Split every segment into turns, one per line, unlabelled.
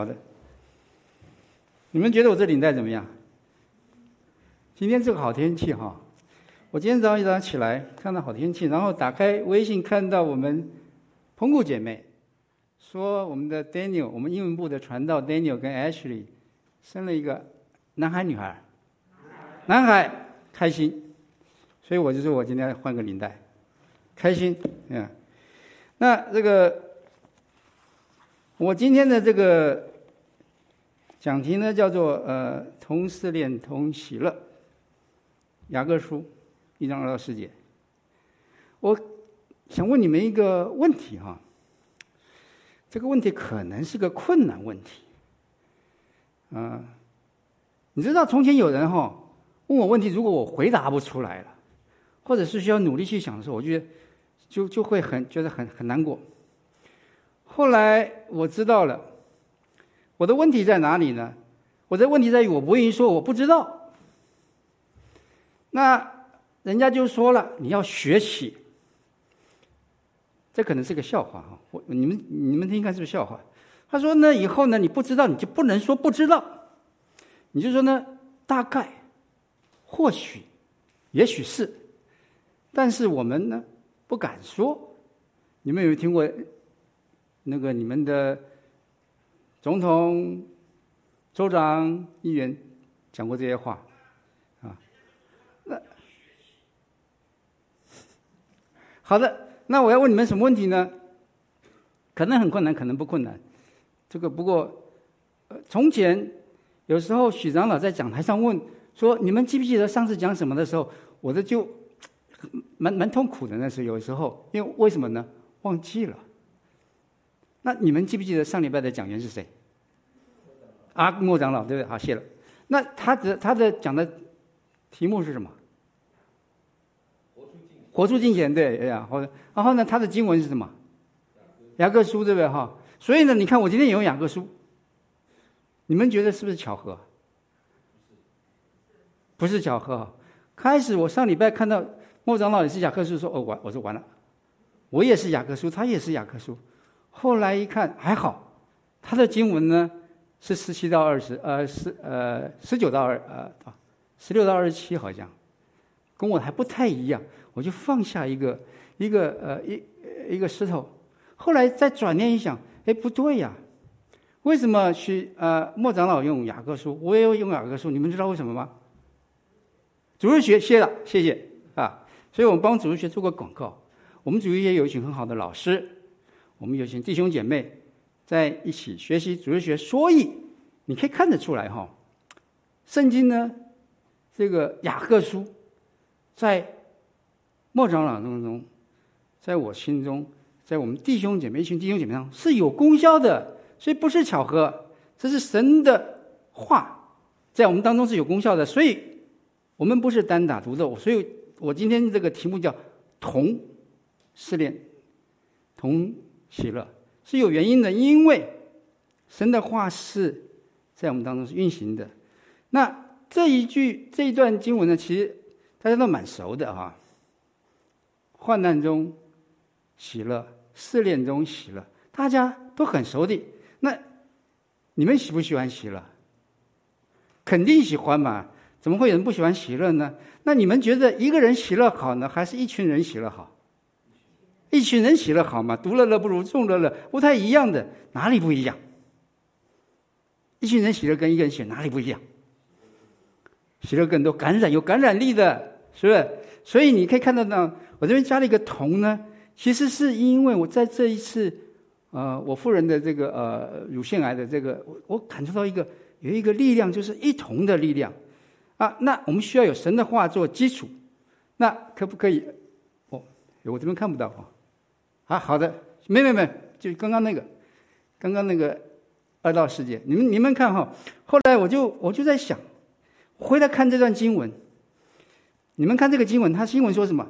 好的。你们觉得我这领带怎么样？今天这个好天气哈，我今天早上一早上起来看到好天气，然后打开微信看到我们澎湖姐妹说我们的 Daniel，我们英文部的传道 Daniel 跟 Ashley 生了一个男孩女孩，男孩开心，所以我就说我今天换个领带，开心，嗯，那这个我今天的这个。讲题呢叫做呃同试炼同喜乐，雅各书一章二到四节。我想问你们一个问题哈，这个问题可能是个困难问题。啊，你知道从前有人哈问我问题，如果我回答不出来了，或者是需要努力去想的时候，我就就就会很觉得很很难过。后来我知道了。我的问题在哪里呢？我的问题在于我不愿意说我不知道。那人家就说了，你要学习。这可能是个笑话哈，我你们你们听看是不是笑话？他说呢，以后呢你不知道你就不能说不知道，你就说呢大概，或许，也许是，但是我们呢不敢说。你们有没有听过那个你们的？总统、州长、议员讲过这些话，啊，那好的，那我要问你们什么问题呢？可能很困难，可能不困难。这个不过，从前有时候许长老在讲台上问说：“你们记不记得上次讲什么的时候？”我的就蛮蛮痛苦的。那时候有时候，因为为什么呢？忘记了。那你们记不记得上礼拜的讲员是谁？阿莫长老，对不对？好，谢了。那他的他的讲的题目是什么？活出金钱，对，哎呀，好的。然后呢，他的经文是什么？雅各书，对不对？哈。所以呢，你看我今天也用雅各书，你们觉得是不是巧合？不是巧合。开始我上礼拜看到莫长老也是雅各书，说哦完，我说完了，我也是雅各书，他也是雅各书。后来一看还好，他的经文呢是十七到二十，呃，十呃十九到二呃啊，十六到二十七好像，跟我还不太一样，我就放下一个一个呃一一个石头。后来再转念一想，哎不对呀，为什么去呃莫长老用雅各书，我也要用雅各书？你们知道为什么吗？主日学谢了，谢谢啊！所以我们帮主日学做个广告，我们主日学有一群很好的老师。我们有请弟兄姐妹在一起学习主日学，所以你可以看得出来哈，圣经呢，这个雅各书，在莫长老当中，在我心中，在我们弟兄姐妹一群弟兄姐妹上是有功效的，所以不是巧合，这是神的话，在我们当中是有功效的，所以我们不是单打独斗，所以我今天这个题目叫同试炼同。喜乐是有原因的，因为神的话是在我们当中是运行的。那这一句这一段经文呢，其实大家都蛮熟的哈。患难中喜乐，试炼中喜乐，大家都很熟的。那你们喜不喜欢喜乐？肯定喜欢嘛，怎么会有人不喜欢喜乐呢？那你们觉得一个人喜乐好呢，还是一群人喜乐好？一群人喜乐好吗？独乐乐不如众乐乐，不太一样的，哪里不一样？一群人喜乐跟一个人喜乐哪里不一样？喜乐更多，感染有感染力的，是不是？所以你可以看到呢，我这边加了一个同呢，其实是因为我在这一次，呃，我夫人的这个呃乳腺癌的这个，我我感受到一个有一个力量，就是一同的力量啊。那我们需要有神的话做基础，那可不可以？哦，我这边看不到啊。啊，好的，没没没，就刚刚那个，刚刚那个二道世界，你们你们看哈。后来我就我就在想，回来看这段经文，你们看这个经文，他经文说什么？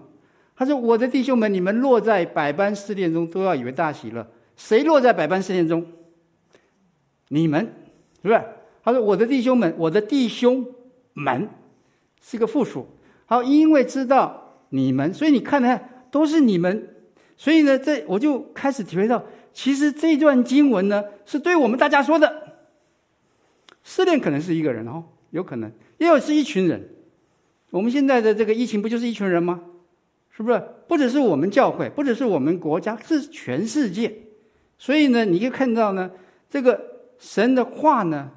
他说：“我的弟兄们，你们落在百般试炼中，都要以为大喜乐。谁落在百般试炼中？你们，是不是？”他说：“我的弟兄们，我的弟兄们，是个复数。好，因为知道你们，所以你看看，都是你们。”所以呢，这我就开始体会到，其实这段经文呢，是对我们大家说的。失恋可能是一个人哦，有可能，也有是一群人。我们现在的这个疫情不就是一群人吗？是不是？不只是我们教会，不只是我们国家，是全世界。所以呢，你可以看到呢，这个神的话呢，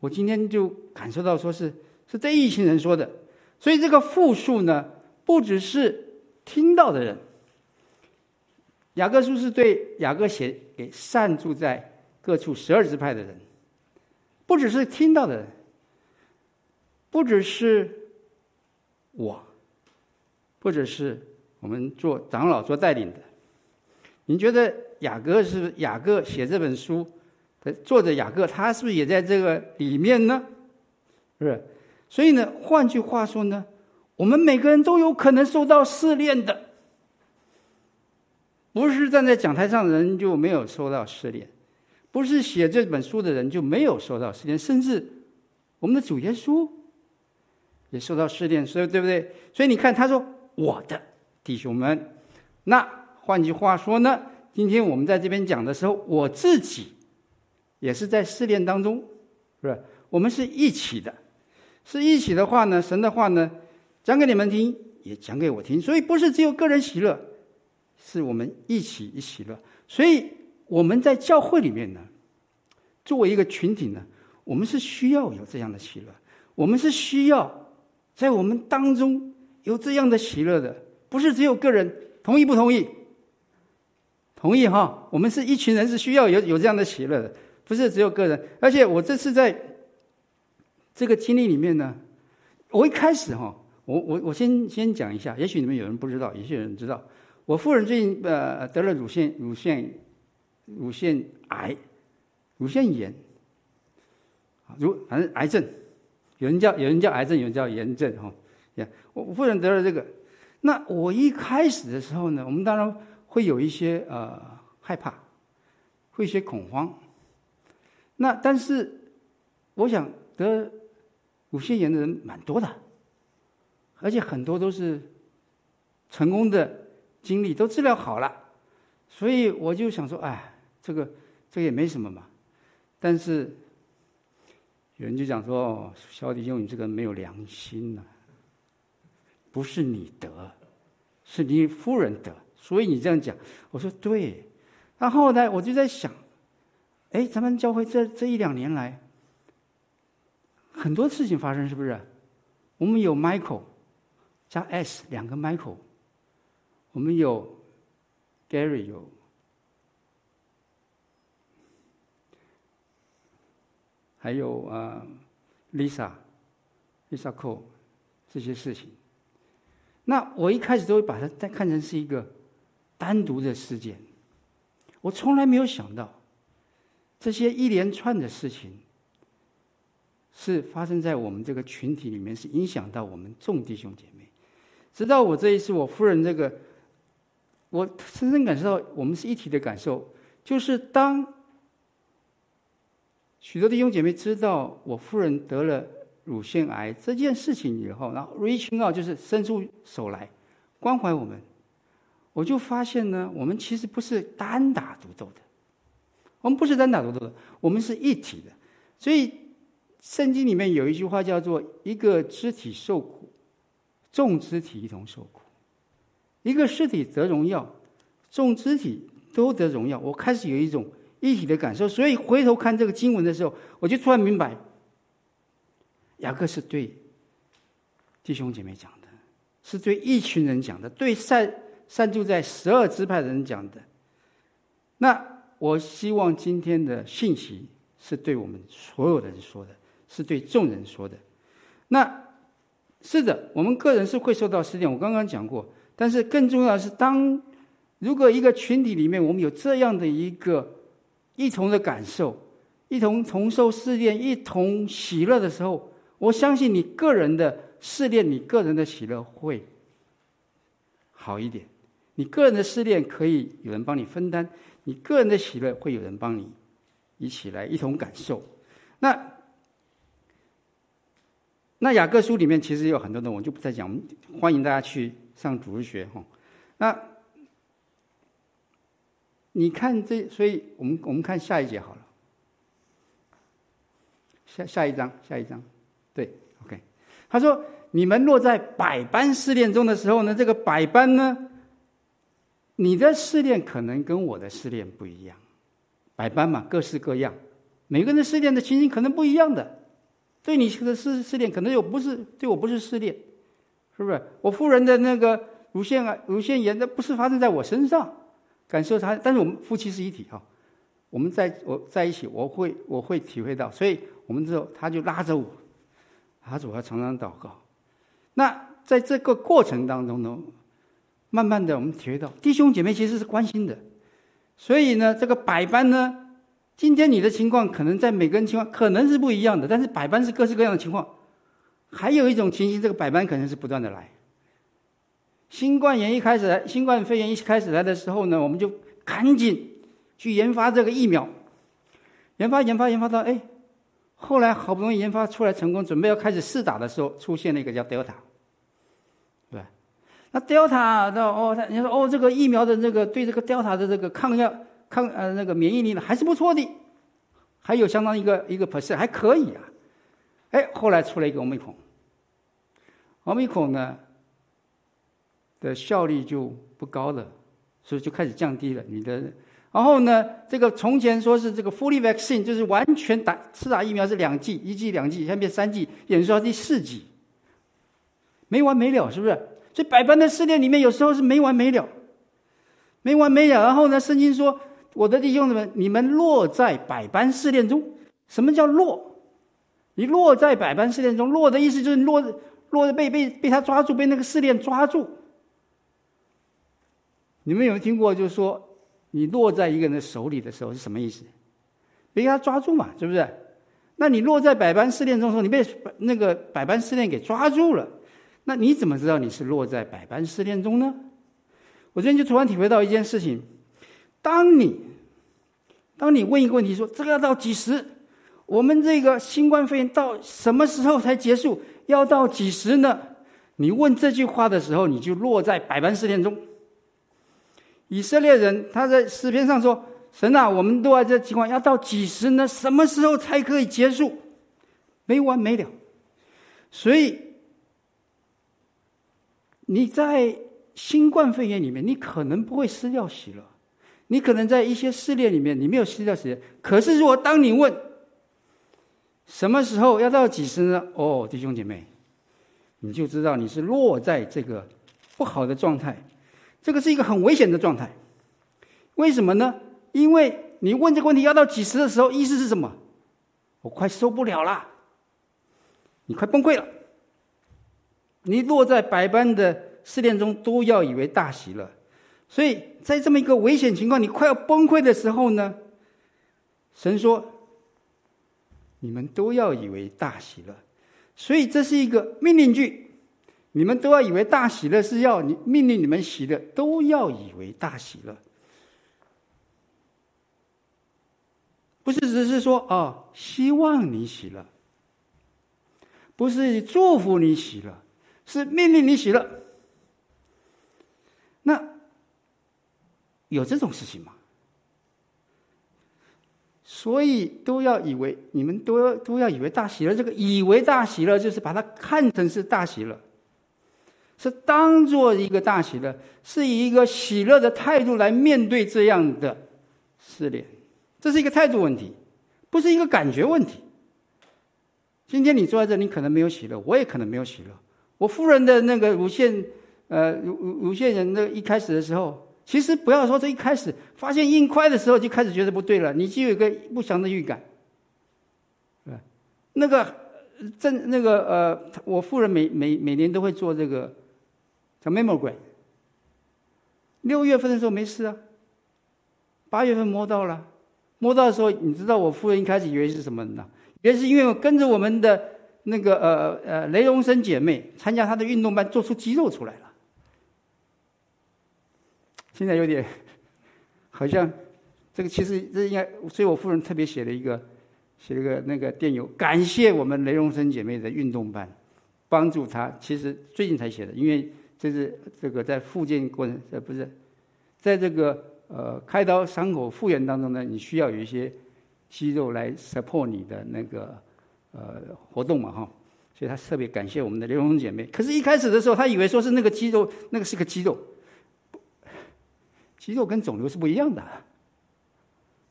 我今天就感受到说是是对一群人说的。所以这个复数呢，不只是听到的人。雅各书是对雅各写给散住在各处十二支派的人，不只是听到的人，不只是我，或者是我们做长老做带领的。你觉得雅各是雅各写这本书的作者雅各，他是不是也在这个里面呢？是不是？所以呢，换句话说呢，我们每个人都有可能受到试炼的。不是站在讲台上的人就没有受到试炼，不是写这本书的人就没有受到试炼，甚至我们的主耶稣也受到试炼，所以对不对？所以你看，他说：“我的弟兄们。”那换句话说呢，今天我们在这边讲的时候，我自己也是在试炼当中，是不是？我们是一起的，是一起的话呢，神的话呢，讲给你们听，也讲给我听，所以不是只有个人喜乐。是我们一起一起乐，所以我们在教会里面呢，作为一个群体呢，我们是需要有这样的喜乐，我们是需要在我们当中有这样的喜乐的，不是只有个人，同意不同意？同意哈，我们是一群人，是需要有有这样的喜乐的，不是只有个人。而且我这次在这个经历里面呢，我一开始哈，我我我先先讲一下，也许你们有人不知道，有些人知道。我夫人最近呃得了乳腺乳腺乳腺癌，乳腺炎，乳反正癌症，有人叫有人叫癌症，有人叫炎症哈。呀，我夫人得了这个，那我一开始的时候呢，我们当然会有一些呃害怕，会有一些恐慌。那但是我想得乳腺炎的人蛮多的，而且很多都是成功的。经历都治疗好了，所以我就想说，哎，这个这个也没什么嘛。但是有人就讲说，哦，萧弟兄，你这个没有良心呐，不是你得，是你夫人得，所以你这样讲。我说对。然后呢，我就在想，哎，咱们教会这这一两年来，很多事情发生，是不是？我们有 Michael 加 S 两个 Michael。我们有 Gary 有，还有啊 Lisa Lisa Cole 这些事情。那我一开始都会把它再看成是一个单独的事件。我从来没有想到，这些一连串的事情是发生在我们这个群体里面，是影响到我们众弟兄姐妹。直到我这一次，我夫人这个。我深深感受到，我们是一体的感受，就是当许多弟兄姐妹知道我夫人得了乳腺癌这件事情以后，然后 reaching out 就是伸出手来关怀我们，我就发现呢，我们其实不是单打独斗的，我们不是单打独斗的，我们是一体的。所以圣经里面有一句话叫做“一个肢体受苦，众肢体一同受苦”。一个肢体得荣耀，众肢体都得荣耀。我开始有一种一体的感受，所以回头看这个经文的时候，我就突然明白，雅各是对弟兄姐妹讲的，是对一群人讲的，对散散住在十二支派的人讲的。那我希望今天的信息是对我们所有的人说的，是对众人说的。那是的，我们个人是会受到试炼，我刚刚讲过。但是更重要的是，当如果一个群体里面我们有这样的一个一同的感受，一同同受试炼，一同喜乐的时候，我相信你个人的试炼，你个人的喜乐会好一点。你个人的试炼可以有人帮你分担，你个人的喜乐会有人帮你一起来一同感受。那那雅各书里面其实有很多的，我就不再讲，欢迎大家去。上主日学哈，那你看这，所以我们我们看下一节好了。下下一章，下一章，对，OK。他说：“你们落在百般试炼中的时候呢，这个百般呢，你的试炼可能跟我的试炼不一样。百般嘛，各式各样，每个人的试炼的情形可能不一样的。对你的试试炼，可能又不是对我不是试炼，是不是？我夫人的那个乳腺啊，乳腺炎，那不是发生在我身上，感受他，但是我们夫妻是一体哈。”我们在我在一起，我会我会体会到，所以我们之后他就拉着我，拉着我要常常祷告。那在这个过程当中呢，慢慢的我们体会到弟兄姐妹其实是关心的。所以呢，这个百般呢，今天你的情况可能在每个人情况可能是不一样的，但是百般是各式各样的情况。还有一种情形，这个百般可能是不断的来。新冠炎一开始来，新冠肺炎一开始来的时候呢，我们就赶紧。去研发这个疫苗，研发研发研发到哎，后来好不容易研发出来成功，准备要开始试打的时候，出现了一个叫 Delta，对，那 Delta 的哦，他你说哦，这个疫苗的这个对这个 Delta 的这个抗药抗呃那个免疫力呢还是不错的，还有相当一个一个 percent 还可以啊，哎，后来出来一个 Omicron 呢的效率就不高了，所以就开始降低了你的。然后呢，这个从前说是这个 fully vaccine，就是完全打次打疫苗是两剂，一剂两剂，现在变三剂，演说到第四剂，没完没了，是不是？所以百般的试炼里面，有时候是没完没了，没完没了。然后呢，圣经说：“我的弟兄们，你们落在百般试炼中。”什么叫落？你落在百般试炼中，落的意思就是落落的被被被他抓住，被那个试炼抓住。你们有没有听过？就是说。你落在一个人的手里的时候是什么意思？被他抓住嘛，是不是？那你落在百般试炼中的时候，你被那个百般试炼给抓住了，那你怎么知道你是落在百般试炼中呢？我今天就突然体会到一件事情：当你当你问一个问题，说这个要到几时？我们这个新冠肺炎到什么时候才结束？要到几时呢？你问这句话的时候，你就落在百般试炼中。以色列人他在诗篇上说：“神啊，我们都在这情况，要到几时呢？什么时候才可以结束？没完没了。”所以你在新冠肺炎里面，你可能不会失掉喜乐；你可能在一些试炼里面，你没有失掉喜乐。可是，如果当你问什么时候要到几时呢？哦，弟兄姐妹，你就知道你是落在这个不好的状态。这个是一个很危险的状态，为什么呢？因为你问这个问题要到几时的时候，意思是什么？我快受不了了，你快崩溃了，你落在百般的试炼中，都要以为大喜了。所以在这么一个危险情况，你快要崩溃的时候呢，神说：“你们都要以为大喜乐。”所以这是一个命令句。你们都要以为大喜乐是要你命令你们喜乐，都要以为大喜乐，不是只是说哦，希望你喜乐，不是祝福你喜乐，是命令你喜乐。那有这种事情吗？所以都要以为你们都要都要以为大喜乐，这个以为大喜乐就是把它看成是大喜乐。是当做一个大喜乐，是以一个喜乐的态度来面对这样的试炼，这是一个态度问题，不是一个感觉问题。今天你坐在这里，你可能没有喜乐，我也可能没有喜乐。我夫人的那个乳腺，呃，乳乳乳腺炎的一开始的时候，其实不要说这一开始发现硬块的时候就开始觉得不对了，你就有一个不祥的预感，那个正那个呃，我夫人每每每年都会做这个。叫 Mammogram，六月份的时候没事啊，八月份摸到了，摸到的时候，你知道我夫人一开始以为是什么呢？以为是因为跟着我们的那个呃呃雷荣生姐妹参加她的运动班，做出肌肉出来了。现在有点好像这个其实这应该，所以我夫人特别写了一个写了一个那个电邮，感谢我们雷荣生姐妹的运动班，帮助她。其实最近才写的，因为。这是这个在复健过程，呃，不是，在这个呃开刀伤口复原当中呢，你需要有一些肌肉来 support 你的那个呃活动嘛哈，所以他特别感谢我们的刘荣姐妹。可是，一开始的时候，他以为说是那个肌肉，那个是个肌肉，肌肉跟肿瘤是不一样的。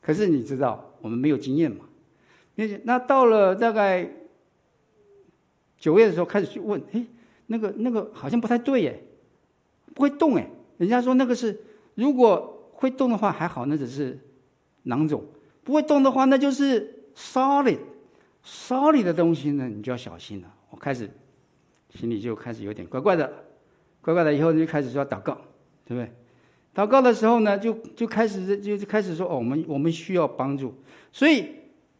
可是你知道，我们没有经验嘛？那那到了大概九月的时候，开始去问，哎，那个那个好像不太对耶，不会动哎。人家说那个是，如果会动的话还好，那只是囊肿；不会动的话，那就是 solid solid 的东西呢，你就要小心了。我开始心里就开始有点怪怪的，怪怪的，以后就开始说祷告，对不对？祷告的时候呢，就就开始就就开始说哦，我们我们需要帮助。所以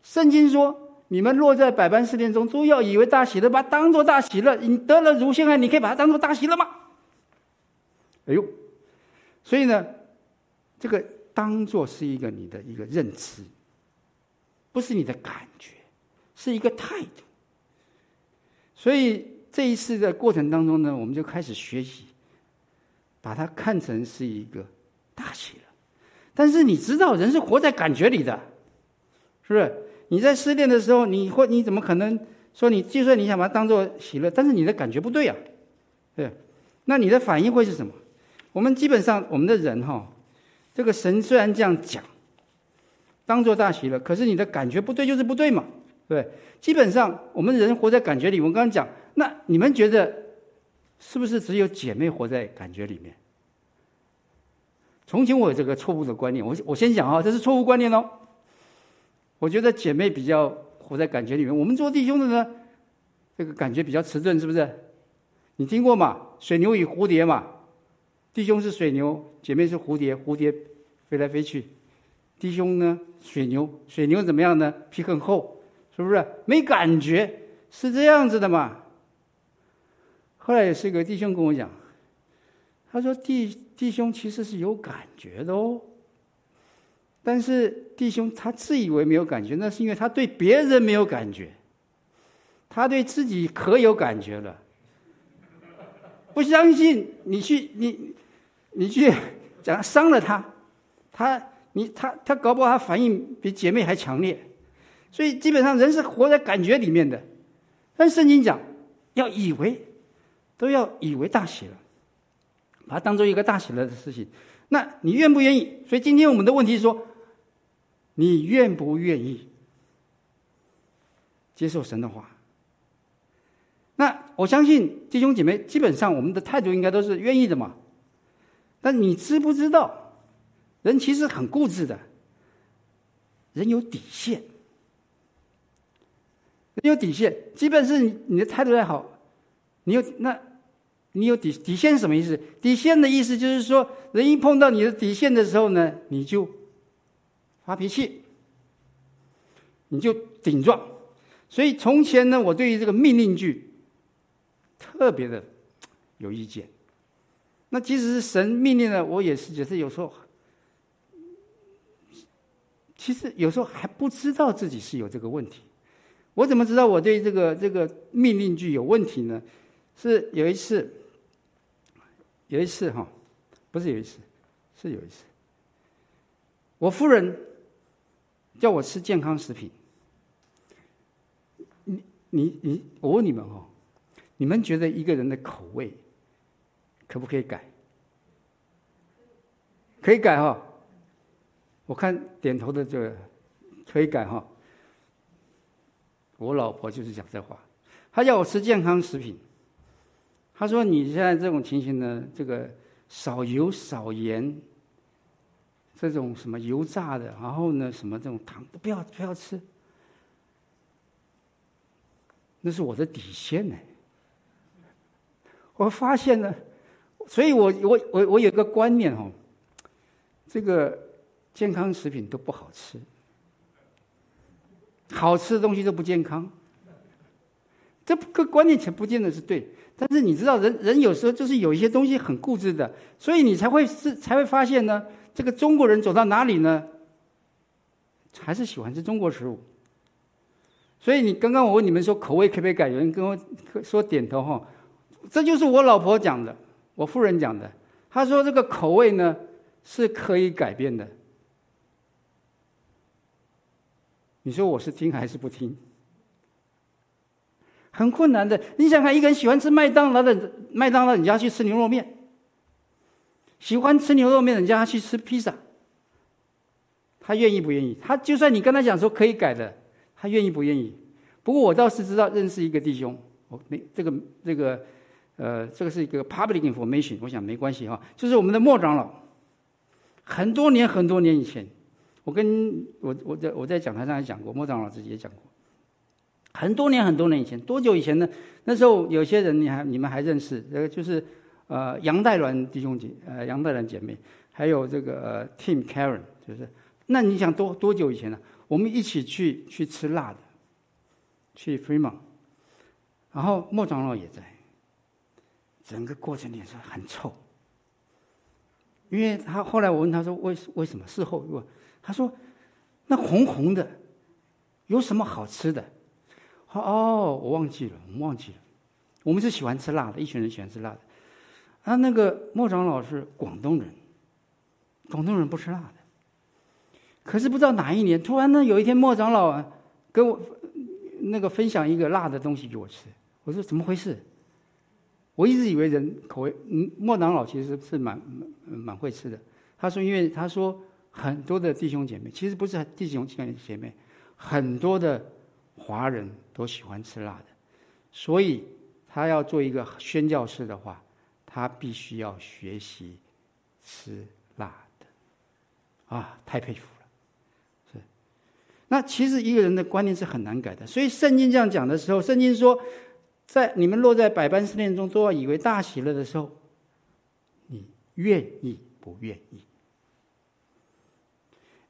圣经说，你们落在百般试炼中，都要以为大喜乐，把它当作大喜乐。你得了乳腺癌，你可以把它当作大喜乐吗？哎呦！所以呢，这个当做是一个你的一个认知，不是你的感觉，是一个态度。所以这一次的过程当中呢，我们就开始学习，把它看成是一个大喜乐。但是你知道，人是活在感觉里的，是不是？你在失恋的时候，你会你怎么可能说你就算你想把它当做喜乐，但是你的感觉不对呀，对，那你的反应会是什么？我们基本上，我们的人哈，这个神虽然这样讲，当做大喜乐，可是你的感觉不对，就是不对嘛，对。基本上，我们人活在感觉里。我刚刚讲，那你们觉得是不是只有姐妹活在感觉里面？从前我有这个错误的观念，我我先讲啊，这是错误观念哦。我觉得姐妹比较活在感觉里面，我们做弟兄的呢，这个感觉比较迟钝，是不是？你听过吗？水牛与蝴蝶嘛。弟兄是水牛，姐妹是蝴蝶，蝴蝶飞来飞去。弟兄呢，水牛，水牛怎么样呢？皮很厚，是不是？没感觉，是这样子的嘛？后来有是个弟兄跟我讲，他说弟弟兄其实是有感觉的哦，但是弟兄他自以为没有感觉，那是因为他对别人没有感觉，他对自己可有感觉了。不相信你去你。你去讲伤了他，他你他他搞不好他反应比姐妹还强烈，所以基本上人是活在感觉里面的。但圣经讲要以为，都要以为大喜了，把它当做一个大喜乐的事情。那你愿不愿意？所以今天我们的问题是说，你愿不愿意接受神的话？那我相信弟兄姐妹，基本上我们的态度应该都是愿意的嘛。但你知不知道，人其实很固执的，人有底线，人有底线。基本是你你的态度再好，你有那，你有底底线是什么意思？底线的意思就是说，人一碰到你的底线的时候呢，你就发脾气，你就顶撞。所以从前呢，我对于这个命令句特别的有意见。那即使是神命令了，我也是觉得有时候，其实有时候还不知道自己是有这个问题。我怎么知道我对这个这个命令句有问题呢？是有一次，有一次哈，不是有一次，是有一次，我夫人叫我吃健康食品。你你你，我问你们哈，你们觉得一个人的口味？可不可以改？可以改哈。我看点头的就可以改哈。我老婆就是讲这话，她叫我吃健康食品。他说：“你现在这种情形呢，这个少油少盐，这种什么油炸的，然后呢，什么这种糖都不要不要吃。”那是我的底线呢。我发现呢。所以我我我我有一个观念哦，这个健康食品都不好吃，好吃的东西都不健康。这个观念其实不见得是对，但是你知道人，人有时候就是有一些东西很固执的，所以你才会是才会发现呢，这个中国人走到哪里呢，还是喜欢吃中国食物。所以你刚刚我问你们说口味可不可以改，有人跟我说点头哈，这就是我老婆讲的。我夫人讲的，她说这个口味呢是可以改变的。你说我是听还是不听？很困难的。你想看一个人喜欢吃麦当劳的麦当劳，你叫他去吃牛肉面；喜欢吃牛肉面的，你叫他去吃披萨。他愿意不愿意？他就算你跟他讲说可以改的，他愿意不愿意？不过我倒是知道认识一个弟兄，我没这个这个，呃，这个是一个 public information，我想没关系哈。就是我们的莫长老，很多年很多年以前，我跟我我在我在讲台上也讲过，莫长老自己也讲过，很多年很多年以前，多久以前呢？那时候有些人你还你们还认识，这个就是呃杨代鸾弟兄姐，呃杨代鸾姐妹，还有这个呃 Tim Karen，就是。那你想多多久以前呢？我们一起去去吃辣的，去 Fremont，然后莫长老也在。整个过程脸色很臭，因为他后来我问他说为为什么？事后问他说那红红的有什么好吃的？哦，我忘记了，我们忘记了。我们是喜欢吃辣的，一群人喜欢吃辣的。啊，那个莫长老是广东人，广东人不吃辣的。可是不知道哪一年，突然呢，有一天莫长老，跟我那个分享一个辣的东西给我吃。我说怎么回事？我一直以为人口味，嗯，莫长老其实是蛮蛮蛮会吃的。他说，因为他说很多的弟兄姐妹，其实不是弟兄姐妹，很多的华人都喜欢吃辣的，所以他要做一个宣教士的话，他必须要学习吃辣的。啊，太佩服了！是。那其实一个人的观念是很难改的，所以圣经这样讲的时候，圣经说，在你们落在百般试炼中，都要以为大喜乐的时候，你愿意不愿意？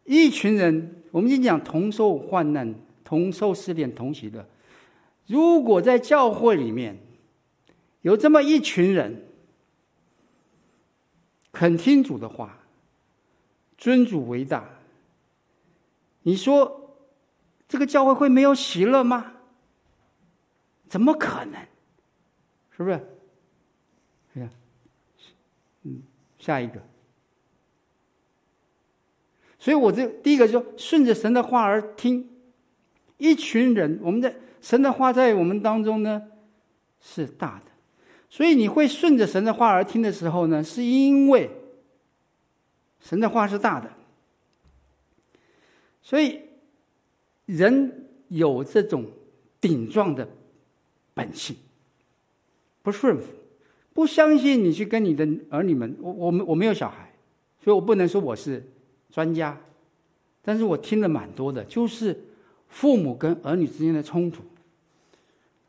一群人，我们已经讲同受患难、同受试炼、同喜乐。如果在教会里面有这么一群人，肯听主的话，尊主为大，你说？这个教会会没有喜乐吗？怎么可能？是不是？哎呀，嗯，下一个。所以我这第一个就，顺着神的话而听。一群人，我们的神的话在我们当中呢是大的，所以你会顺着神的话而听的时候呢，是因为神的话是大的，所以。人有这种顶撞的本性，不顺服，不相信你去跟你的儿女们。我我们我没有小孩，所以我不能说我是专家，但是我听了蛮多的，就是父母跟儿女之间的冲突，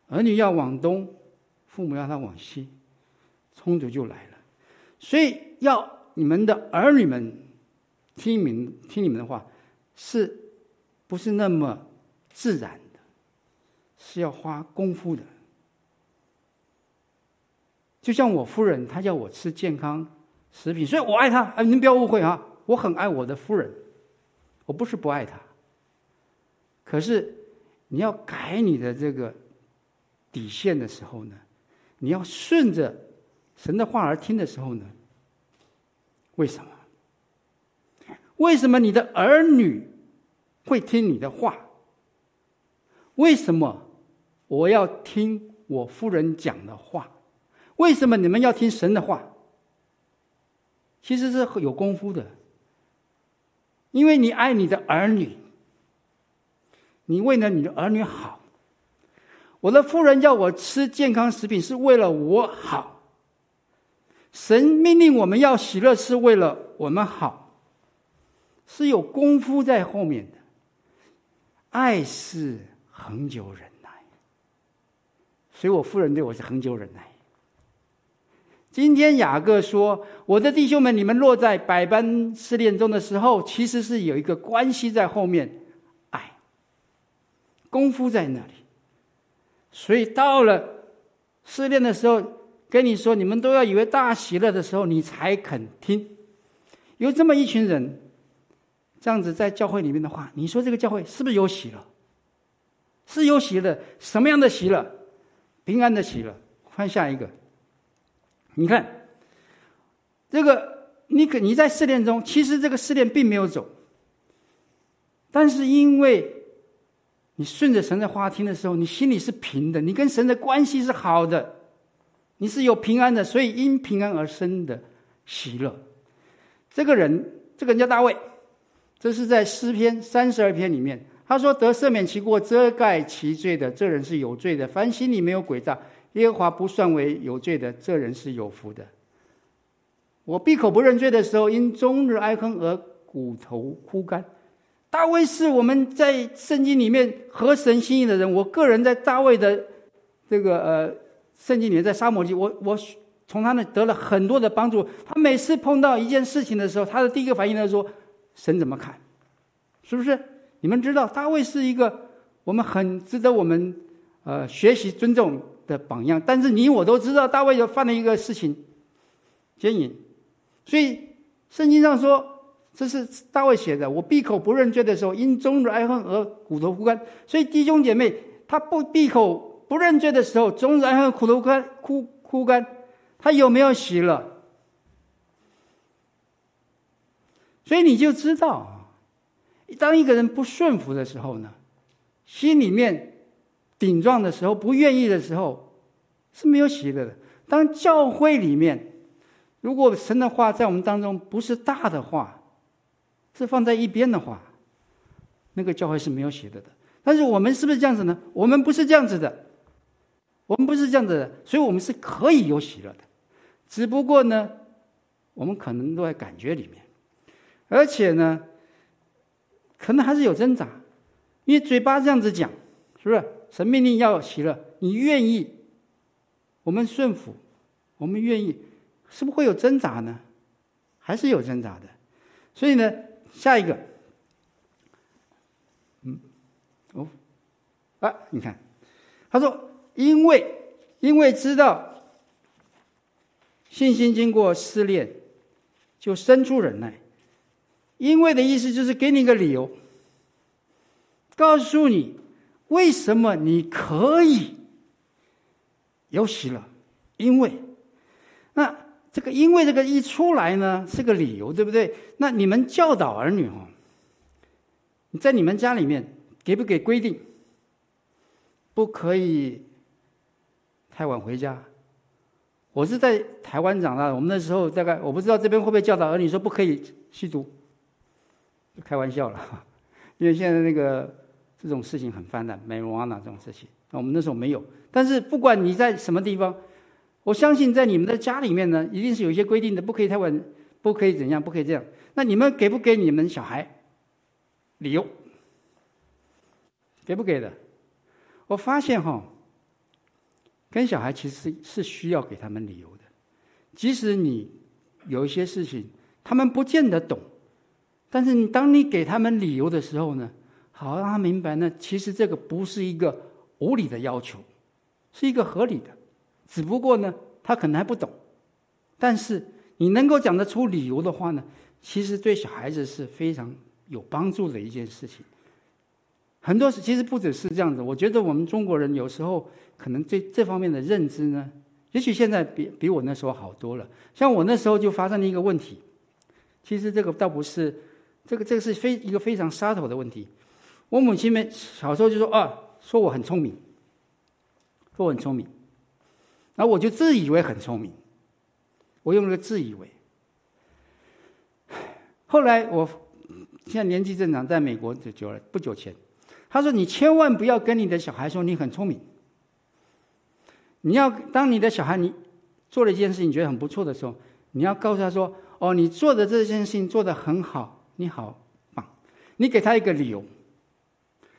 儿女要往东，父母要他往西，冲突就来了。所以要你们的儿女们听明听你们的话是。不是那么自然的，是要花功夫的。就像我夫人，她叫我吃健康食品，所以我爱她。啊，您不要误会啊，我很爱我的夫人，我不是不爱她。可是你要改你的这个底线的时候呢，你要顺着神的话而听的时候呢，为什么？为什么你的儿女？会听你的话，为什么我要听我夫人讲的话？为什么你们要听神的话？其实是有功夫的，因为你爱你的儿女，你为了你的儿女好。我的夫人要我吃健康食品，是为了我好。神命令我们要喜乐，是为了我们好，是有功夫在后面的。爱是恒久忍耐，所以我夫人对我是恒久忍耐。今天雅各说：“我的弟兄们，你们落在百般试炼中的时候，其实是有一个关系在后面，功夫在那里。所以到了试炼的时候，跟你说你们都要以为大喜乐的时候，你才肯听。有这么一群人。”这样子在教会里面的话，你说这个教会是不是有喜乐？是有喜乐，什么样的喜乐？平安的喜乐。换下一个，你看这个，你可你在试炼中，其实这个试炼并没有走，但是因为你顺着神的话听的时候，你心里是平的，你跟神的关系是好的，你是有平安的，所以因平安而生的喜乐。这个人，这个人叫大卫，这是在诗篇三十二篇里面，他说：“得赦免其过、遮盖其罪的，这人是有罪的；凡心里没有诡诈，耶和华不算为有罪的，这人是有福的。”我闭口不认罪的时候，因终日哀哼而骨头枯干。大卫是我们在圣经里面合神心意的人。我个人在大卫的这个呃圣经里面，在撒母耳记，我我从他那得了很多的帮助。他每次碰到一件事情的时候，他的第一个反应呢，说：“神怎么看？是不是？”你们知道，大卫是一个我们很值得我们呃学习尊重的榜样。但是你我都知道，大卫就犯了一个事情，奸淫。所以圣经上说，这是大卫写的。我闭口不认罪的时候，因终日哀恨而骨头枯干。所以弟兄姐妹，他不闭口不认罪的时候，终日哀恨骨头干，枯枯干，他有没有喜乐？所以你就知道，当一个人不顺服的时候呢，心里面顶撞的时候，不愿意的时候，是没有喜乐的。当教会里面，如果神的话在我们当中不是大的话，是放在一边的话，那个教会是没有喜乐的。但是我们是不是这样子呢？我们不是这样子的，我们不是这样子的，所以我们是可以有喜乐的。只不过呢，我们可能都在感觉里面，而且呢，可能还是有挣扎，因为嘴巴这样子讲，是不是？神命令要喜乐，你愿意，我们顺服，我们愿意。是不是会有挣扎呢？还是有挣扎的？所以呢，下一个，嗯，哦，啊，你看，他说，因为因为知道信心经过试炼，就生出忍耐。因为的意思就是给你一个理由，告诉你为什么你可以有喜乐，因为。这个因为这个一出来呢，是个理由，对不对？那你们教导儿女哦，在你们家里面给不给规定，不可以太晚回家？我是在台湾长大的，我们那时候大概我不知道这边会不会教导儿女说不可以吸毒，开玩笑了，因为现在那个这种事情很泛滥，美容啊那这种事情，我们那时候没有。但是不管你在什么地方。我相信在你们的家里面呢，一定是有一些规定的，不可以太晚，不可以怎样，不可以这样。那你们给不给你们小孩理由？给不给的？我发现哈，跟小孩其实是是需要给他们理由的。即使你有一些事情他们不见得懂，但是你当你给他们理由的时候呢，好让他明白呢，其实这个不是一个无理的要求，是一个合理的。只不过呢，他可能还不懂，但是你能够讲得出理由的话呢，其实对小孩子是非常有帮助的一件事情。很多其实不只是这样子，我觉得我们中国人有时候可能对这方面的认知呢，也许现在比比我那时候好多了。像我那时候就发生了一个问题，其实这个倒不是，这个这个是非一个非常杀头的问题。我母亲们小时候就说啊，说我很聪明，说我很聪明。然后我就自以为很聪明，我用了个自以为。后来我现在年纪正长，在美国就久了，不久前，他说：“你千万不要跟你的小孩说你很聪明。你要当你的小孩你做了一件事情觉得很不错的时候，你要告诉他说：‘哦，你做的这件事情做得很好，你好棒。’你给他一个理由。”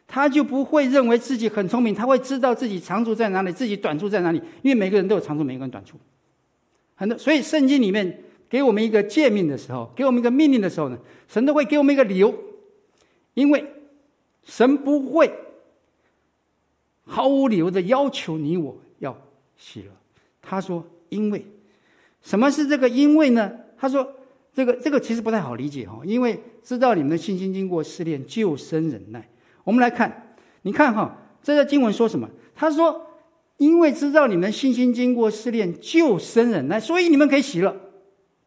他就不会认为自己很聪明，他会知道自己长处在哪里，自己短处在哪里。因为每个人都有长处，每个人短处。很多，所以圣经里面给我们一个诫命的时候，给我们一个命令的时候呢，神都会给我们一个理由，因为神不会毫无理由的要求你我要喜乐。他说：“因为什么是这个因为呢？”他说：“这个这个其实不太好理解哈，因为知道你们的信心经过试炼，就生忍耐。”我们来看，你看哈，这个经文说什么？他说：“因为知道你们信心经过试炼，就生忍耐，所以你们可以喜乐，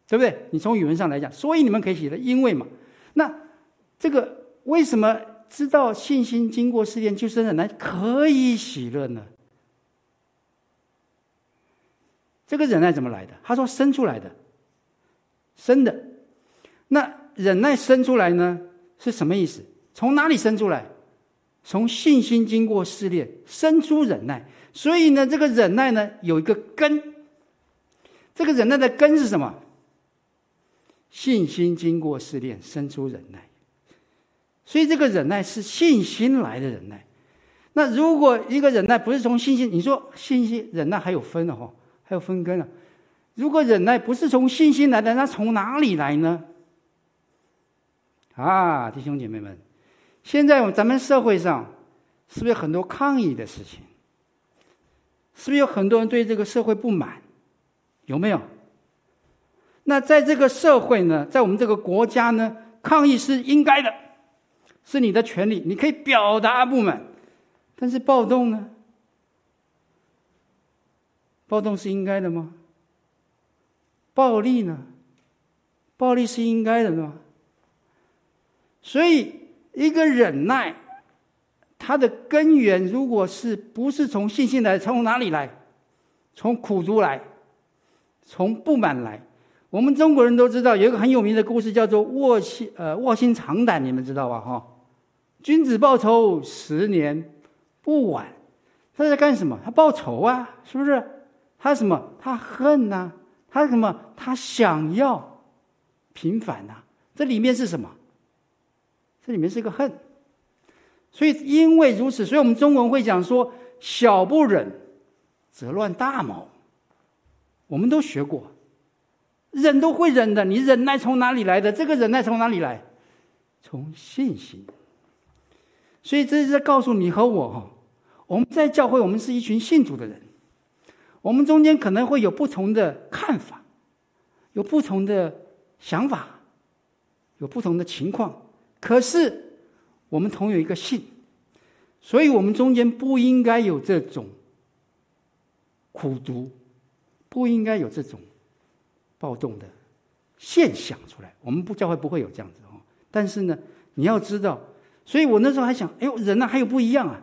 对不对？你从语文上来讲，所以你们可以喜乐，因为嘛。那这个为什么知道信心经过试炼，就生忍耐可以喜乐呢？这个忍耐怎么来的？他说生出来的，生的。那忍耐生出来呢，是什么意思？从哪里生出来？从信心经过试炼，生出忍耐。所以呢，这个忍耐呢，有一个根。这个忍耐的根是什么？信心经过试炼，生出忍耐。所以这个忍耐是信心来的忍耐。那如果一个忍耐不是从信心，你说信心忍耐还有分的哈？还有分根啊！如果忍耐不是从信心来的，那从哪里来呢？啊，弟兄姐妹们，现在咱们社会上是不是有很多抗议的事情？是不是有很多人对这个社会不满？有没有？那在这个社会呢，在我们这个国家呢，抗议是应该的，是你的权利，你可以表达不满。但是暴动呢？暴动是应该的吗？暴力呢？暴力是应该的吗？所以，一个忍耐，它的根源，如果是不是从信心来，从哪里来？从苦毒来，从不满来。我们中国人都知道，有一个很有名的故事，叫做卧薪呃卧薪尝胆，你们知道吧？哈，君子报仇，十年不晚。他在干什么？他报仇啊，是不是？他什么？他恨呐、啊？他什么？他想要平反呐、这里面是什么？这里面是个恨。所以因为如此，所以我们中文会讲说：“小不忍，则乱大谋。”我们都学过，忍都会忍的。你忍耐从哪里来的？这个忍耐从哪里来？从信心。所以这是在告诉你和我哈，我们在教会，我们是一群信主的人。我们中间可能会有不同的看法，有不同的想法，有不同的情况。可是我们同有一个信，所以我们中间不应该有这种苦读，不应该有这种暴动的现象出来。我们不教会不会有这样子哦。但是呢，你要知道，所以我那时候还想，哎呦，人呢还有不一样啊，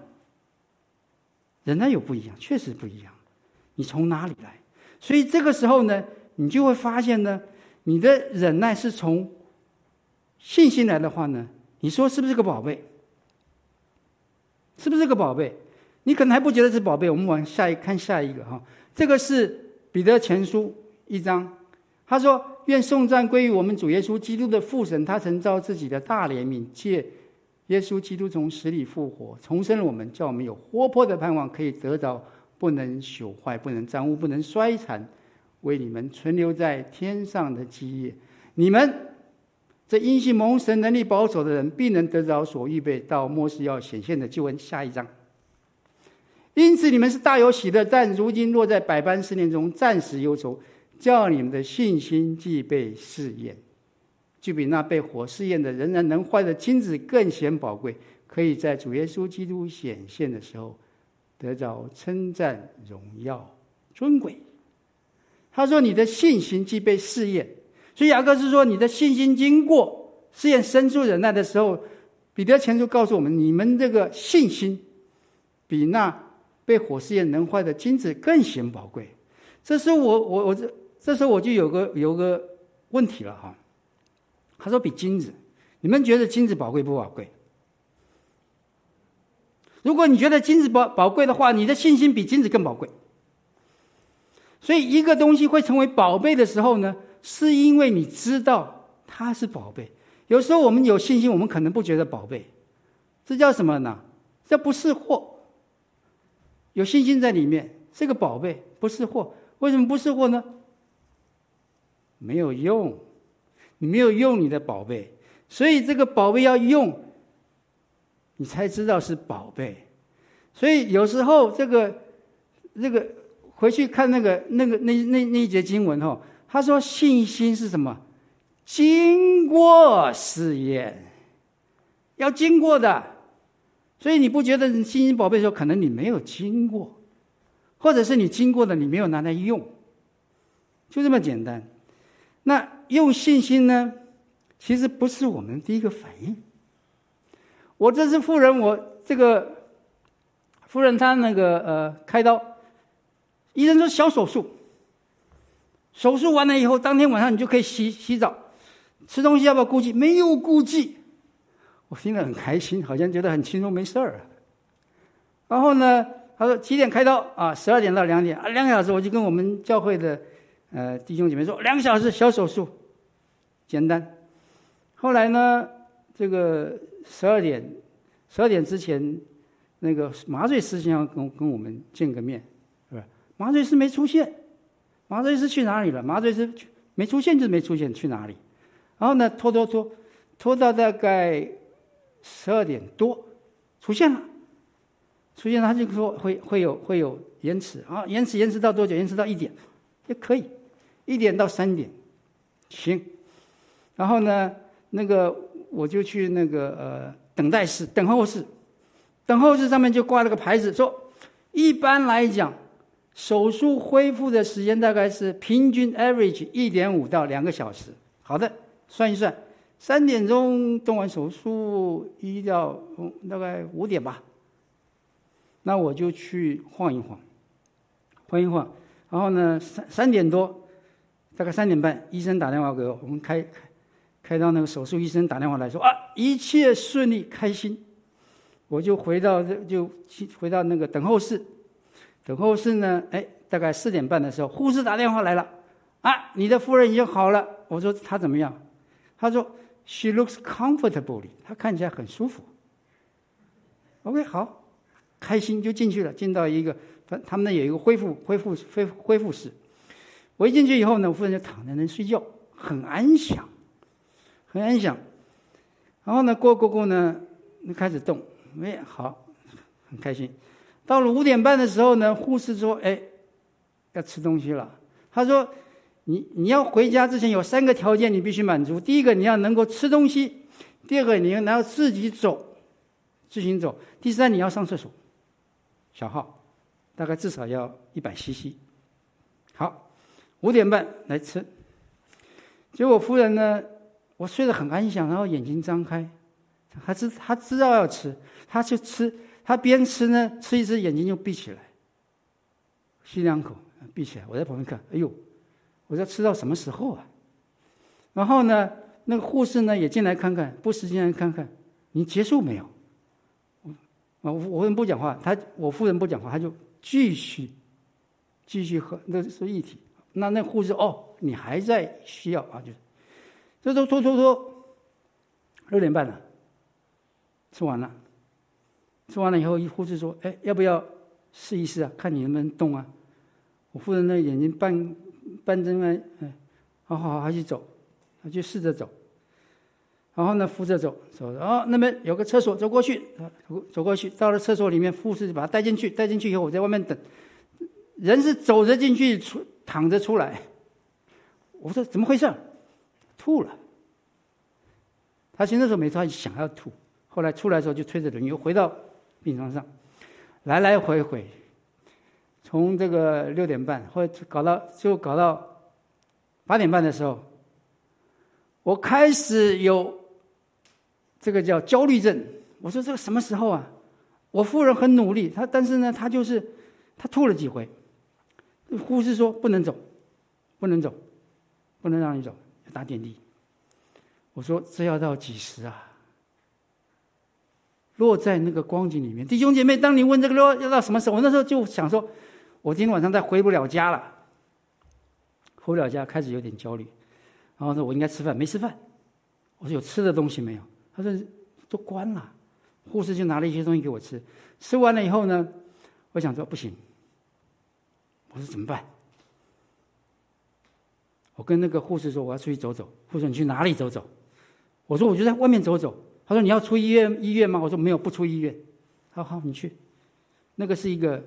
人呢有不一样，确实不一样。你从哪里来？所以这个时候呢，你就会发现呢，你的忍耐是从信心来的话呢，你说是不是个宝贝？是不是个宝贝？你可能还不觉得是宝贝。我们往下一看下一个哈，这个是彼得前书一章，他说：“愿颂赞归于我们主耶稣基督的父神，他曾照自己的大怜悯，借耶稣基督从死里复活，重生了我们，叫我们有活泼的盼望，可以得着。”不能朽坏，不能玷污，不能衰残，为你们存留在天上的基业。你们这因信蒙神能力保守的人，必能得着所预备到末世要显现的救恩。下一章。因此你们是大有喜乐，但如今落在百般试炼中，暂时忧愁，叫你们的信心既被试验，就比那被火试验的仍然能坏的金子更显宝贵，可以在主耶稣基督显现的时候。得着称赞、荣耀、尊贵。他说：“你的信心既被试验，所以雅各是说，你的信心经过试验，生出忍耐的时候，彼得前书告诉我们：你们这个信心比那被火试验能坏的金子更显宝贵。这时候我我我这这时候我就有个有个问题了哈。他说比金子，你们觉得金子宝贵不宝贵？”如果你觉得金子宝宝贵的话，你的信心比金子更宝贵。所以，一个东西会成为宝贝的时候呢，是因为你知道它是宝贝。有时候我们有信心，我们可能不觉得宝贝，这叫什么呢？这不是货。有信心在里面，这个宝贝不是货。为什么不是货呢？没有用，你没有用你的宝贝，所以这个宝贝要用。你才知道是宝贝，所以有时候这个这个回去看那个那个那那那一节经文哈，他说信心是什么？经过试验，要经过的。所以你不觉得信心宝贝的时候，可能你没有经过，或者是你经过的，你没有拿来用，就这么简单。那用信心呢？其实不是我们第一个反应。我这是妇人，我这个夫人她那个呃开刀，医生说小手术，手术完了以后，当天晚上你就可以洗洗澡，吃东西要不要顾忌？没有顾忌。我听得很开心，好像觉得很轻松，没事儿。然后呢，他说几点开刀啊？十二点到两点啊，两个小时。我就跟我们教会的呃弟兄姐妹说，两个小时小手术，简单。后来呢，这个十二点，十二点之前，那个麻醉师想要跟跟我们见个面，是吧？麻醉师没出现，麻醉师去哪里了？麻醉师没出现就是没出现，去哪里？然后呢，拖拖拖，拖到大概。十二点多出现了，出现，他就说会会有会有延迟啊，延迟延迟到多久？延迟到一点也可以，一点到三点，行。然后呢，那个我就去那个呃等待室等候室，等候室上面就挂了个牌子，说一般来讲，手术恢复的时间大概是平均 average 一点五到两个小时。好的，算一算。三点钟动完手术，一到大概五点吧。那我就去晃一晃，晃一晃。然后呢，三三点多，大概三点半，医生打电话给我，我们开开开到那个手术，医生打电话来说啊，一切顺利，开心。我就回到这就回到那个等候室，等候室呢，哎，大概四点半的时候，护士打电话来了，啊，你的夫人已经好了。我说她怎么样？她说。She looks comfortably，她看起来很舒服。OK，好，开心就进去了，进到一个，他们那有一个恢复恢复恢恢复室。我一进去以后呢，我夫人就躺在那睡觉，很安详，很安详。然后呢，过过过呢，开始动，哎，好，很开心。到了五点半的时候呢，护士说：“哎，要吃东西了。”他说。你你要回家之前有三个条件你必须满足：第一个你要能够吃东西；第二个你要能够自己走，自行走；第三你要上厕所，小号，大概至少要一百 CC。好，五点半来吃。结果夫人呢，我睡得很安详，然后眼睛张开，他知他知道要吃，他就吃，他边吃呢，吃一吃眼睛就闭起来，吸两口闭起来，我在旁边看，哎呦。我说吃到什么时候啊？然后呢，那个护士呢也进来看看，不时进来看看，你结束没有？啊，我我人不讲话，他我夫人不讲话，他就继续继续喝，那是液体。那那护士哦，你还在需要啊？就是这都拖拖拖，六点半了，吃完了，吃完了以后，一护士说：“哎，要不要试一试啊？看你能不能动啊？”我夫人那眼睛半。半睁啊，哎，好好好，还去走，他就试着走，然后呢，扶着走，走，然后那边有个厕所，走过去，走走过去，到了厕所里面，护士就把他带进去，带进去以后，我在外面等，人是走着进去，出躺着出来，我说怎么回事？吐了，他其实那时候没他想要吐，后来出来的时候就推着轮椅回到病床上，来来回回。从这个六点半，或者搞到就搞到八点半的时候，我开始有这个叫焦虑症。我说这个什么时候啊？我夫人很努力，她但是呢，她就是她吐了几回。护士说不能走，不能走，不能让你走，要打点滴。我说这要到几时啊？落在那个光景里面，弟兄姐妹，当你问这个落要到什么时候，我那时候就想说。我今天晚上再回不了家了，回不了家，开始有点焦虑，然后说我应该吃饭，没吃饭。我说有吃的东西没有？他说都关了。护士就拿了一些东西给我吃，吃完了以后呢，我想说不行。我说怎么办？我跟那个护士说我要出去走走。护士说你去哪里走走？我说我就在外面走走。他说你要出医院医院吗？我说没有，不出医院。好好，你去。那个是一个。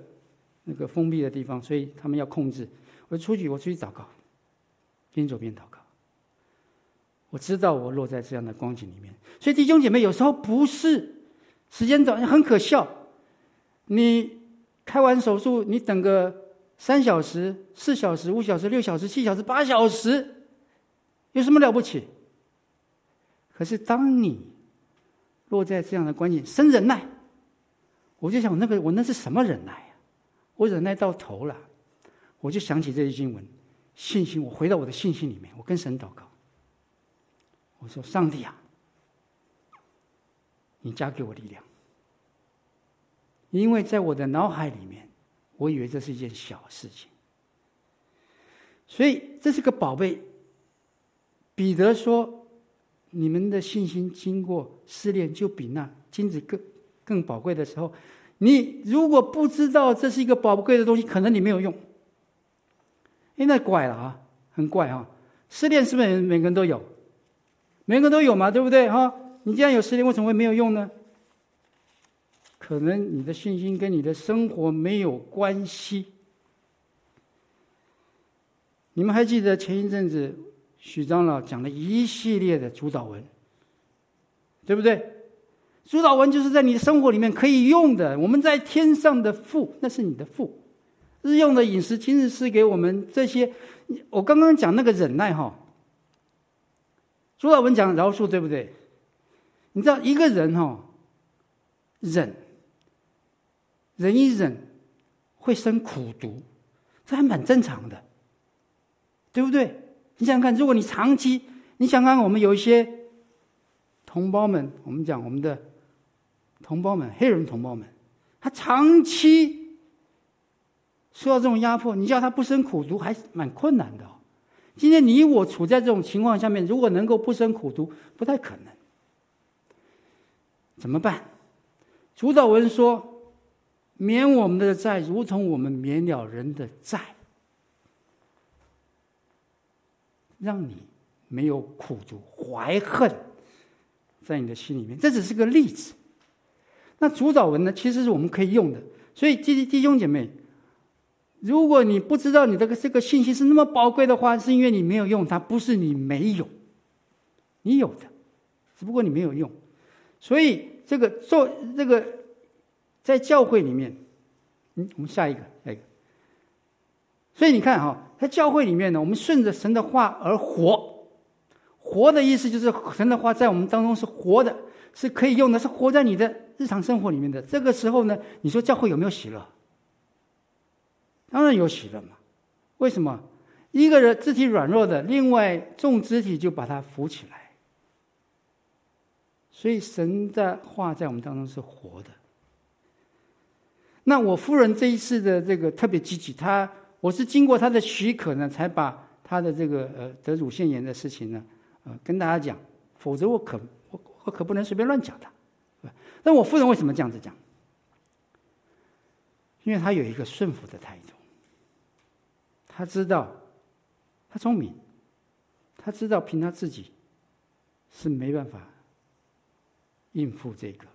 那个封闭的地方，所以他们要控制。我出去，我出去祷告，边走边祷告。我知道我落在这样的光景里面，所以弟兄姐妹，有时候不是时间短，很可笑。你开完手术，你等个三小时、四小时、五小时、六小时、七小时、八小时，有什么了不起？可是当你落在这样的关系，生忍耐。我就想，那个我那是什么忍耐呀？我忍耐到头了，我就想起这些经文，信心。我回到我的信心里面，我跟神祷告，我说：“上帝啊，你加给我力量。”因为在我的脑海里面，我以为这是一件小事情，所以这是个宝贝。彼得说：“你们的信心经过试炼，就比那金子更更宝贵的时候，你如果不知道这是一个宝贵的东西，可能你没有用。哎，那怪了啊，很怪啊！失恋是不是每个人都有？每个人都有嘛，对不对？哈，你既然有失恋，为什么会没有用呢？”可能你的信心跟你的生活没有关系。你们还记得前一阵子许长老讲了一系列的主导文，对不对？主导文就是在你的生活里面可以用的。我们在天上的父，那是你的父。日用的饮食，今日是给我们这些。我刚刚讲那个忍耐哈，主祷文讲饶恕，对不对？你知道一个人哈，忍。忍一忍，会生苦毒，这还蛮正常的，对不对？你想想看，如果你长期，你想想看，我们有一些同胞们，我们讲我们的同胞们，黑人同胞们，他长期受到这种压迫，你叫他不生苦毒，还蛮困难的哦。今天你我处在这种情况下面，如果能够不生苦毒，不太可能。怎么办？主祷文说。免我们的债，如同我们免了人的债，让你没有苦毒、怀恨在你的心里面。这只是个例子。那主祷文呢？其实是我们可以用的。所以，弟弟兄姐妹，如果你不知道你的这个信息是那么宝贵的话，是因为你没有用它，不是你没有，你有的，只不过你没有用。所以，这个做这个。在教会里面，嗯，我们下一个，下一个。所以你看哈，在教会里面呢，我们顺着神的话而活，活的意思就是神的话在我们当中是活的，是可以用的，是活在你的日常生活里面的。这个时候呢，你说教会有没有喜乐？当然有喜乐嘛。为什么？一个人肢体软弱的，另外众肢体就把他扶起来。所以神的话在我们当中是活的。那我夫人这一次的这个特别积极，她我是经过他的许可呢，才把他的这个呃得乳腺炎的事情呢，呃跟大家讲，否则我可我我可不能随便乱讲的。那我夫人为什么这样子讲？因为她有一个顺服的态度，她知道，她聪明，她知道凭她自己是没办法应付这个，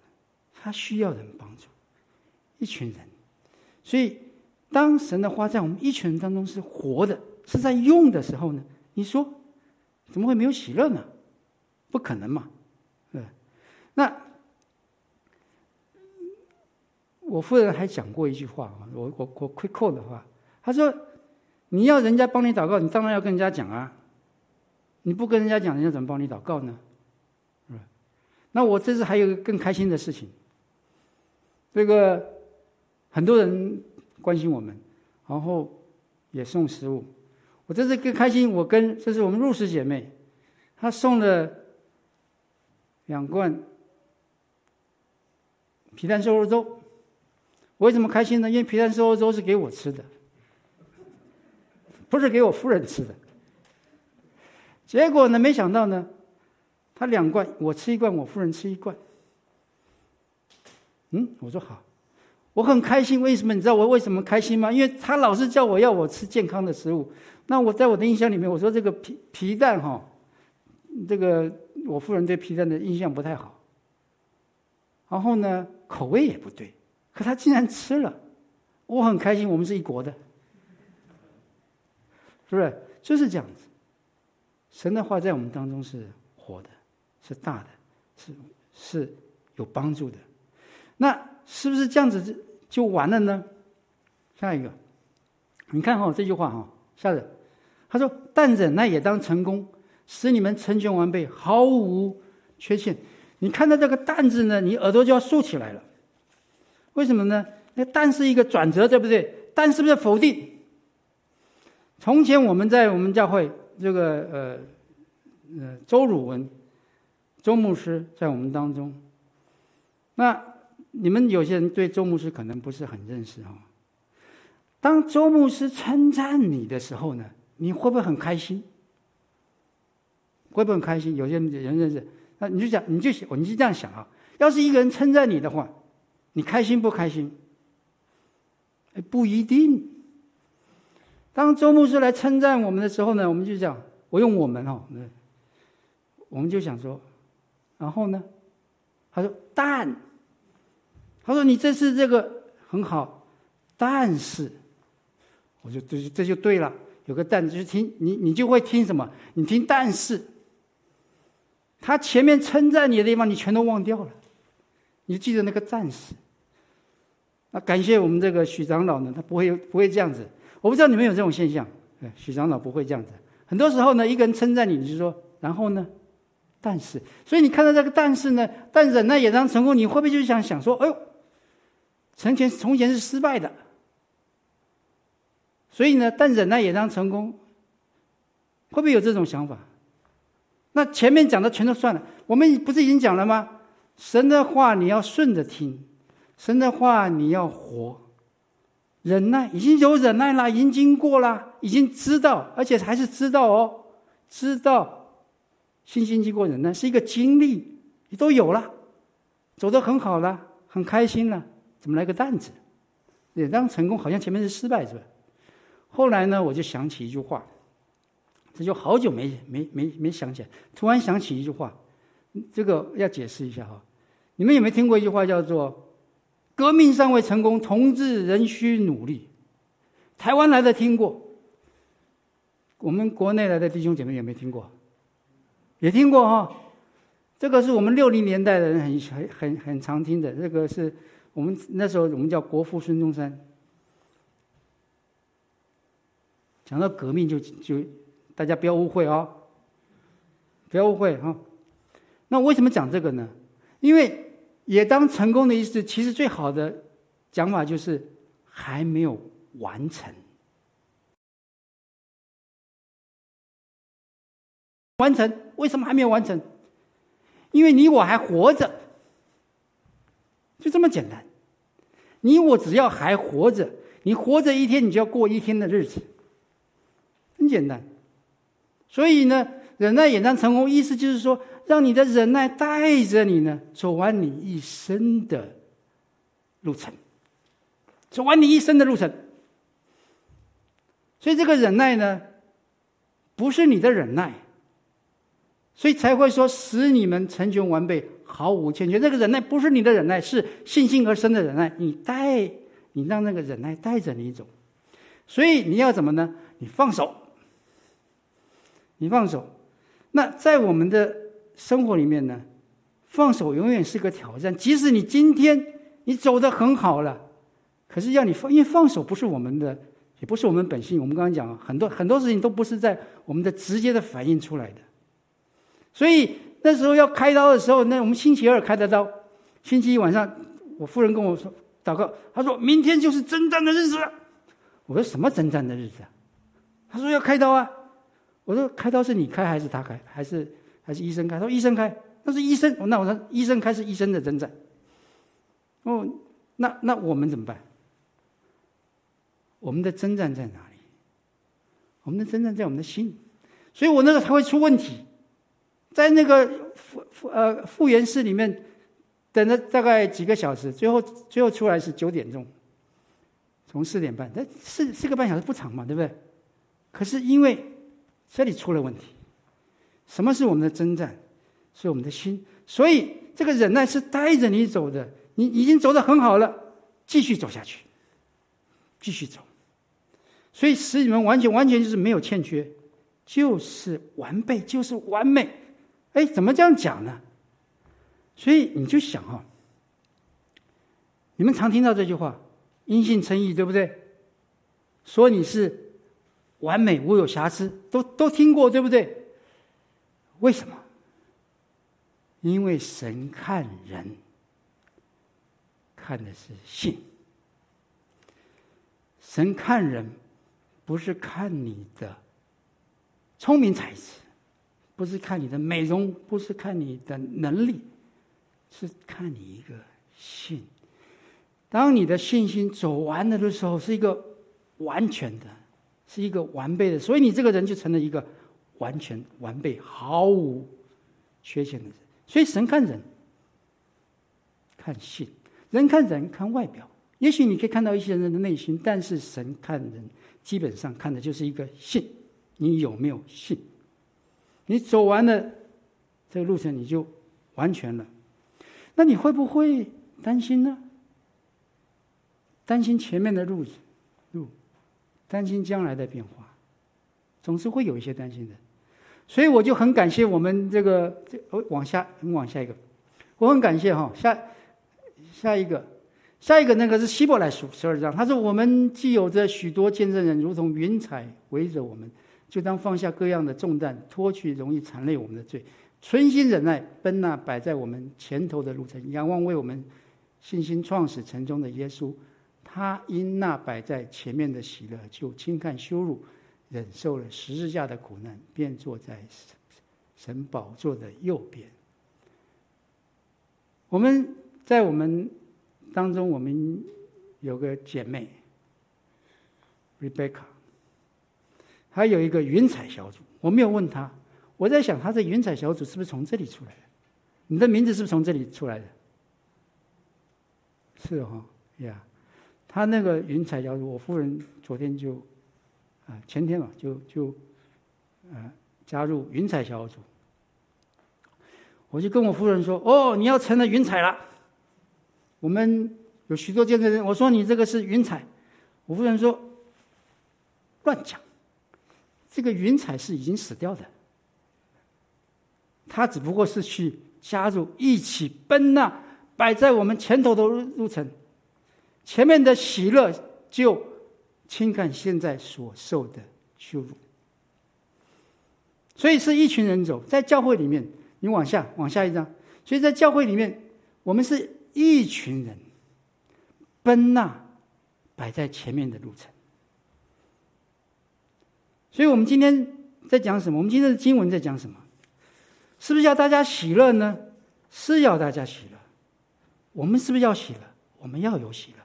她需要人帮助。一群人，所以当神的话在我们一群人当中是活的，是在用的时候呢，你说怎么会没有喜乐呢？不可能嘛，对。那我夫人还讲过一句话啊，我我我窥控的话，他说：“你要人家帮你祷告，你当然要跟人家讲啊，你不跟人家讲，人家怎么帮你祷告呢？”那我这次还有个更开心的事情，这个。很多人关心我们，然后也送食物。我这次更开心，我跟这是我们入室姐妹，她送了两罐皮蛋瘦肉粥。我为什么开心呢？因为皮蛋瘦肉粥是给我吃的，不是给我夫人吃的。结果呢，没想到呢，她两罐，我吃一罐，我夫人吃一罐。嗯，我说好。我很开心，为什么？你知道我为什么开心吗？因为他老是叫我要我吃健康的食物。那我在我的印象里面，我说这个皮皮蛋哈，这个我夫人对皮蛋的印象不太好。然后呢，口味也不对，可他竟然吃了，我很开心。我们是一国的，是不是？就是这样子。神的话在我们当中是活的，是大的，是是有帮助的。那。是不是这样子就就完了呢？下一个，你看哈、这句话哈、哦，下人他说：“但忍耐也当成功，使你们成全完备，毫无缺陷。”你看到这个“但”字呢，你耳朵就要竖起来了。为什么呢？那“但”是一个转折，对不对？“但”是不是否定？从前我们在我们教会这个呃呃周汝文周牧师在我们当中，那你们有些人对周牧师可能不是很认识哦。当周牧师称赞你的时候呢，你会不会很开心？会不会很开心？有些人认识。那你就想，你就想，你就这样想啊。要是一个人称赞你的话，你开心不开心？不一定。当周牧师来称赞我们的时候呢，我们就讲，我用我们哦，我们就想说，然后呢，他说但，他说你这次这个很好，但是，我就这这就对了，有个但，就听你你就会听什么？你听但是。他前面称赞你的地方，你全都忘掉了，你记得那个赞士。那感谢我们这个许长老呢，他不会不会这样子。我不知道你们有这种现象，许长老不会这样子。很多时候呢，一个人称赞你，你就说，然后呢，但是，所以你看到这个但是呢，但忍耐也当成功，你会不会就想想说，哎呦，从前从前是失败的，所以呢，但忍耐也当成功，会不会有这种想法？那前面讲的全都算了，我们不是已经讲了吗？神的话你要顺着听，神的话你要活，忍耐已经有忍耐了，已经经过了，已经知道，而且还是知道哦，知道，信心经过忍耐是一个经历，你都有了，走得很好了，很开心了，怎么来个担子？也当成功，好像前面是失败是吧？后来呢，我就想起一句话。这就好久没没没没想起来，突然想起一句话，这个要解释一下哈。你们有没有听过一句话叫做“革命尚未成功，同志仍需努力”？台湾来的听过，我们国内来的弟兄姐妹有没有听过？也听过哈。这个是我们六零年代的人很很很很常听的，这个是我们那时候我们叫国父孙中山。讲到革命就就。大家不要误会哦，不要误会哈。那为什么讲这个呢？因为也当成功的意思，其实最好的讲法就是还没有完成。完成？为什么还没有完成？因为你我还活着，就这么简单。你我只要还活着，你活着一天，你就要过一天的日子，很简单。所以呢，忍耐也当成功，意思就是说，让你的忍耐带着你呢，走完你一生的路程，走完你一生的路程。所以这个忍耐呢，不是你的忍耐，所以才会说使你们成全完备，毫无欠缺。这个忍耐不是你的忍耐，是信心而生的忍耐。你带，你让那个忍耐带着你走。所以你要怎么呢？你放手。你放手，那在我们的生活里面呢，放手永远是个挑战。即使你今天你走得很好了，可是要你放，因为放手不是我们的，也不是我们本性。我们刚刚讲很多很多事情都不是在我们的直接的反应出来的。所以那时候要开刀的时候，那我们星期二开的刀，星期一晚上，我夫人跟我说祷告，她说明天就是征战的日子了。我说什么征战的日子啊？她说要开刀啊。我说开刀是你开还是他开，还是还是医生开？他说医生开，那是医生。那我说医生开是医生的征战。哦，那那我们怎么办？我们的征战在哪里？我们的征战在我们的心。所以我那个才会出问题，在那个复复呃复原室里面等了大概几个小时，最后最后出来是九点钟，从四点半，那四四个半小时不长嘛，对不对？可是因为这里出了问题，什么是我们的征战？是我们的心。所以这个忍耐是带着你走的，你已经走得很好了，继续走下去，继续走。所以使你们完全完全就是没有欠缺，就是完备，就是完美。哎，怎么这样讲呢？所以你就想哈、哦，你们常听到这句话“因信称义”，对不对？说你是。完美无有瑕疵，都都听过，对不对？为什么？因为神看人，看的是信。神看人，不是看你的聪明才智，不是看你的美容，不是看你的能力，是看你一个信。当你的信心走完了的时候，是一个完全的，是一个完备的，所以你这个人就成了一个完全完备、毫无缺陷的人。所以神看人，看信；人看人，看外表。也许你可以看到一些人的内心，但是神看人，基本上看的就是一个信。你有没有信？你走完了这个路程，你就完全了。那你会不会担心呢？担心前面的路路，担心将来的变化，总是会有一些担心的。所以我就很感谢我们这个，这往下，往下一个，我很感谢哈，下下一个，下一个那个是希伯来书十二章，他说：“我们既有着许多见证人，如同云彩围着我们，就当放下各样的重担，脱去容易缠累我们的罪，存心忍耐，奔那摆在我们前头的路程，仰望为我们信心创始成终的耶稣。他因那摆在前面的喜乐，就轻看羞辱。”忍受了十字架的苦难，便坐在神宝座的右边。我们在我们当中，我们有个姐妹 Rebecca，还有一个云彩小组。我没有问他，我在想，他这云彩小组是不是从这里出来的？你的名字是不是从这里出来的？是哈呀，他那个云彩小组，我夫人昨天就。啊，前天嘛，就就，呃，加入云彩小组。我就跟我夫人说：“哦，你要成了云彩了。我们有许多见证人。”我说：“你这个是云彩。”我夫人说：“乱讲，这个云彩是已经死掉的。他只不过是去加入，一起奔那摆在我们前头的路程，前面的喜乐就。”轻看现在所受的羞辱，所以是一群人走在教会里面。你往下，往下一张。所以在教会里面，我们是一群人奔那摆在前面的路程。所以我们今天在讲什么？我们今天的经文在讲什么？是不是要大家喜乐呢？是要大家喜乐。我们是不是要喜乐？我们要有喜乐。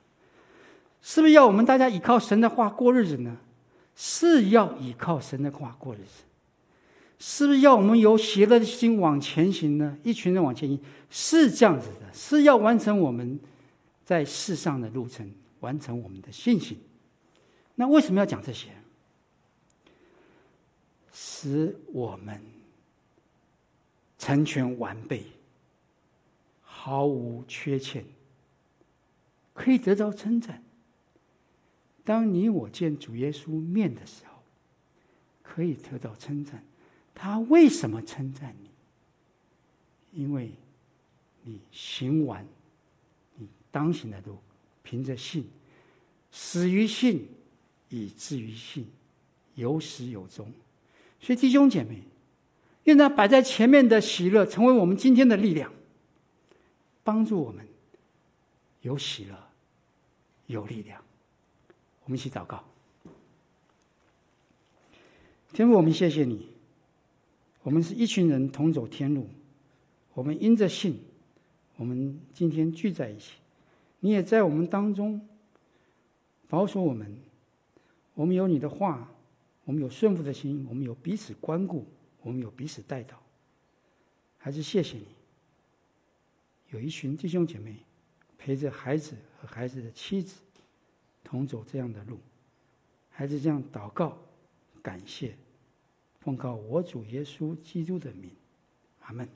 是不是要我们大家依靠神的话过日子呢？是要依靠神的话过日子。是不是要我们有喜乐的心往前行呢？一群人往前行，是这样子的，是要完成我们在世上的路程，完成我们的信心。那为什么要讲这些？使我们成全完备，毫无缺欠，可以得到称赞。当你我见主耶稣面的时候，可以得到称赞。他为什么称赞你？因为你行完你当行的路，凭着信，始于信，以至于信，有始有终。所以弟兄姐妹，愿那摆在前面的喜乐，成为我们今天的力量，帮助我们有喜乐，有力量。我们一起祷告，天父，我们谢谢你。我们是一群人同走天路，我们因着信，我们今天聚在一起。你也在我们当中保守我们。我们有你的话，我们有顺服的心，我们有彼此关顾，我们有彼此带导。还是谢谢你，有一群弟兄姐妹陪着孩子和孩子的妻子。同走这样的路，还是这样祷告、感谢，奉告我主耶稣基督的名，阿门。